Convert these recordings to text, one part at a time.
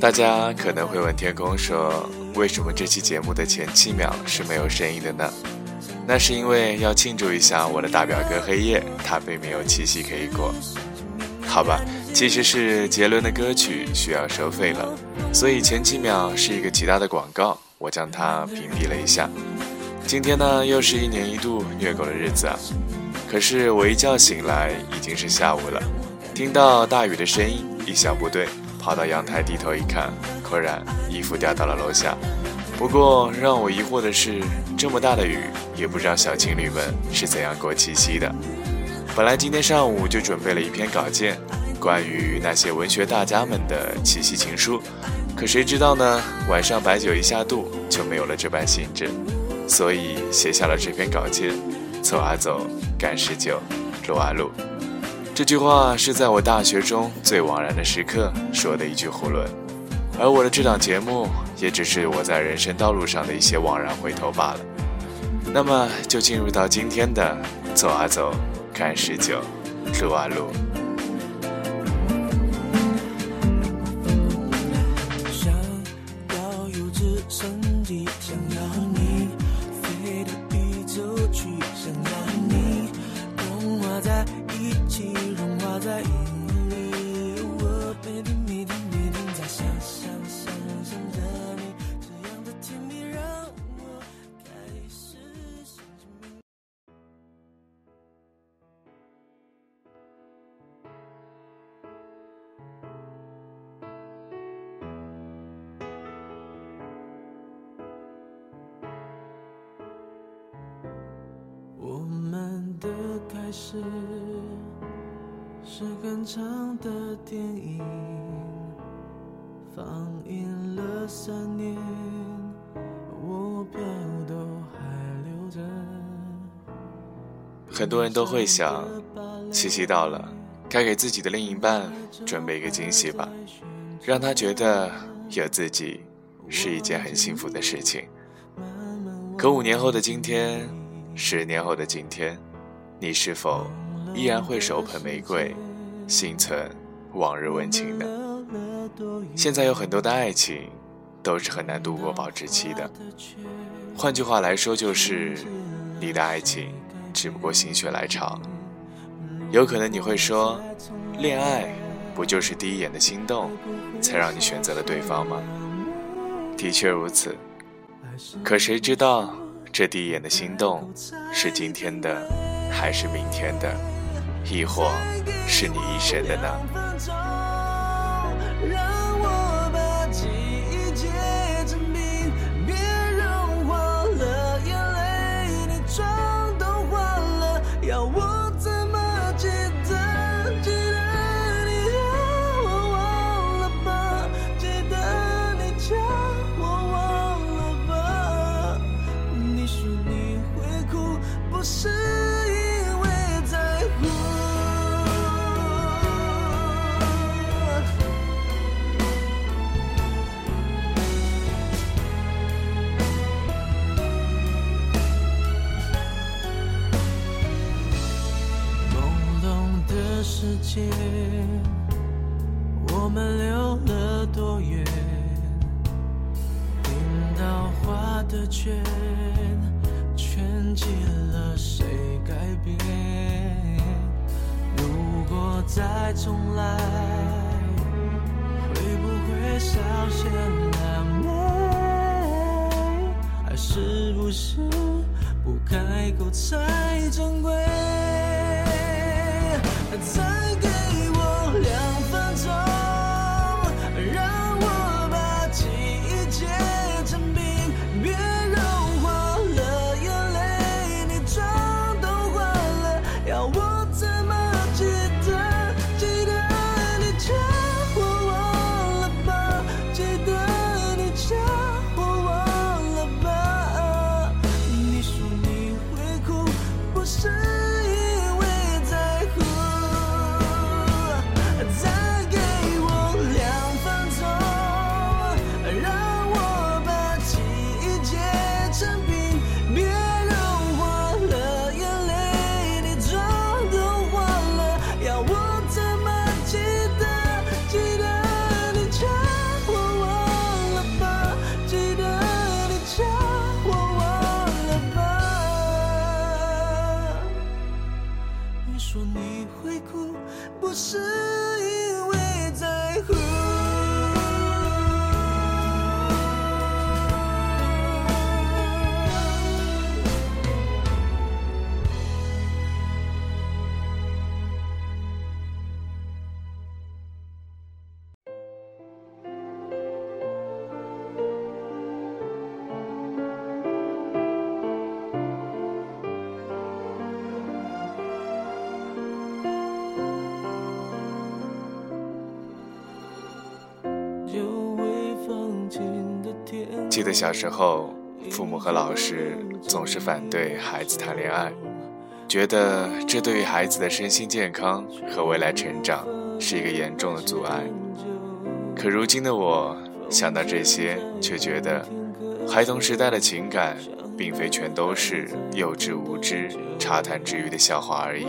大家可能会问天空说：“为什么这期节目的前七秒是没有声音的呢？”那是因为要庆祝一下我的大表哥黑夜，他并没有七夕可以过。好吧，其实是杰伦的歌曲需要收费了，所以前七秒是一个极大的广告，我将它屏蔽了一下。今天呢，又是一年一度虐狗的日子啊！可是我一觉醒来已经是下午了，听到大雨的声音，一想不对。跑到阳台低头一看，果然衣服掉到了楼下。不过让我疑惑的是，这么大的雨，也不知道小情侣们是怎样过七夕的。本来今天上午就准备了一篇稿件，关于那些文学大家们的七夕情书，可谁知道呢？晚上白酒一下肚，就没有了这般兴致，所以写下了这篇稿件。走啊走，赶十九，撸啊撸。这句话是在我大学中最枉然的时刻说的一句胡论，而我的这档节目也只是我在人生道路上的一些枉然回头罢了。那么就进入到今天的走啊走，看十九，路啊路。开始是很长的电影，放映了三年，我票都还留着。很多人都会想，七夕到了，该给自己的另一半准备一个惊喜吧，让他觉得有自己是一件很幸福的事情。可五年后的今天，十年后的今天。你是否依然会手捧玫瑰，心存往日温情呢？现在有很多的爱情都是很难度过保质期的。换句话来说，就是你的爱情只不过心血来潮。有可能你会说，恋爱不就是第一眼的心动，才让你选择了对方吗？的确如此。可谁知道，这第一眼的心动是今天的？还是明天的，亦或是你一生的呢？界我们溜了多远？冰刀划的圈，圈起了谁改变？如果再重来，会不会稍显难美？还是不是不开口才珍贵？记得小时候，父母和老师总是反对孩子谈恋爱，觉得这对于孩子的身心健康和未来成长是一个严重的阻碍。可如今的我，想到这些，却觉得孩童时代的情感，并非全都是幼稚无知、茶谈之余的笑话而已。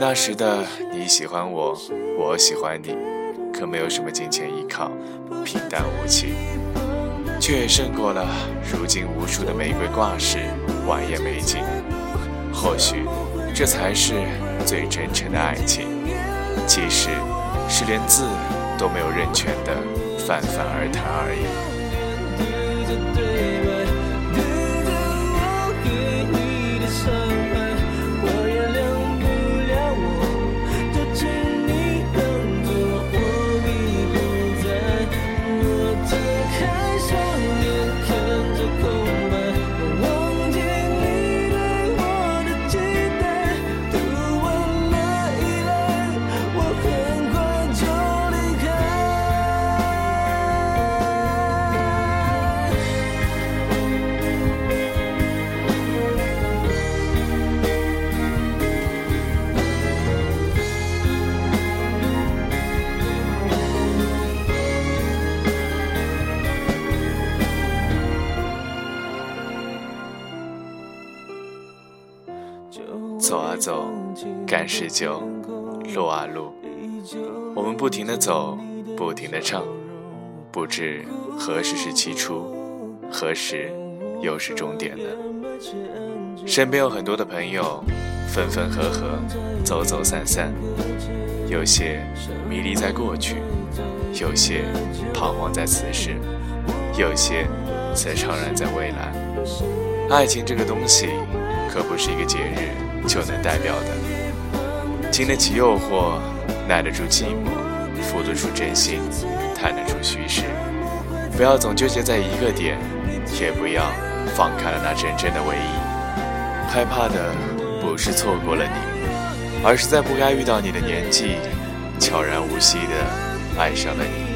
那时的你喜欢我，我喜欢你，可没有什么金钱依靠，平淡无奇。却也胜过了如今无数的玫瑰挂饰、晚宴美景。或许，这才是最真诚的爱情。其实，是连字都没有认全的泛泛而谈而已。走啊走，赶时久，路啊路，我们不停的走，不停的唱，不知何时是起初，何时又是终点呢？身边有很多的朋友，分分合合，走走散散，有些迷离在过去，有些彷徨在此时，有些则怅然在未来。爱情这个东西，可不是一个节日。就能代表的，经得起诱惑，耐得住寂寞，付得出真心，谈得出虚实。不要总纠结在一个点，也不要放开了那真正的唯一。害怕的不是错过了你，而是在不该遇到你的年纪，悄然无息的爱上了你。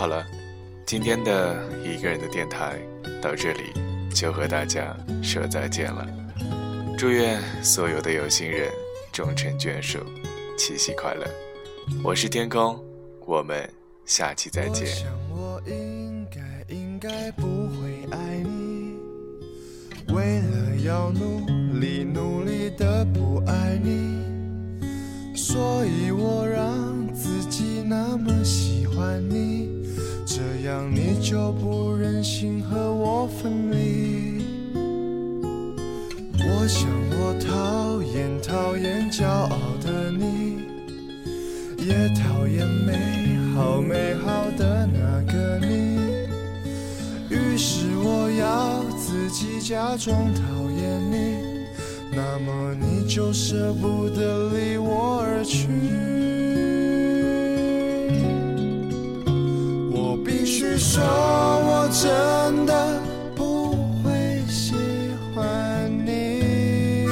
好了，今天的一个人的电台到这里就和大家说再见了。祝愿所有的有心人终成眷属，七夕快乐！我是天空，我们下期再见。我应该应该不会爱你，为了要努力努力的不爱你，所以我让自己那么喜欢你。这样你就不忍心和我分离。我想我讨厌讨厌骄傲的你，也讨厌美好美好的那个你。于是我要自己假装讨厌你，那么你就舍不得离我而去。说我真的不会喜欢你。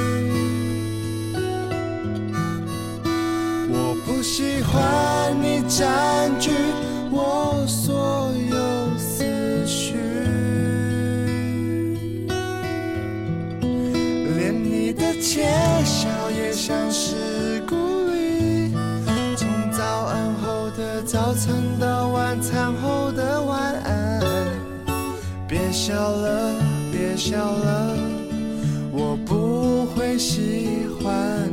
我不喜欢你占据我所有思绪。连你的窃笑也像是故意从早安后的早餐到晚餐别笑了，别笑了，我不会喜欢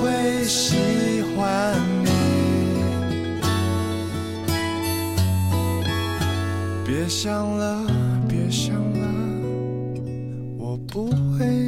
想了，别想了，我不会。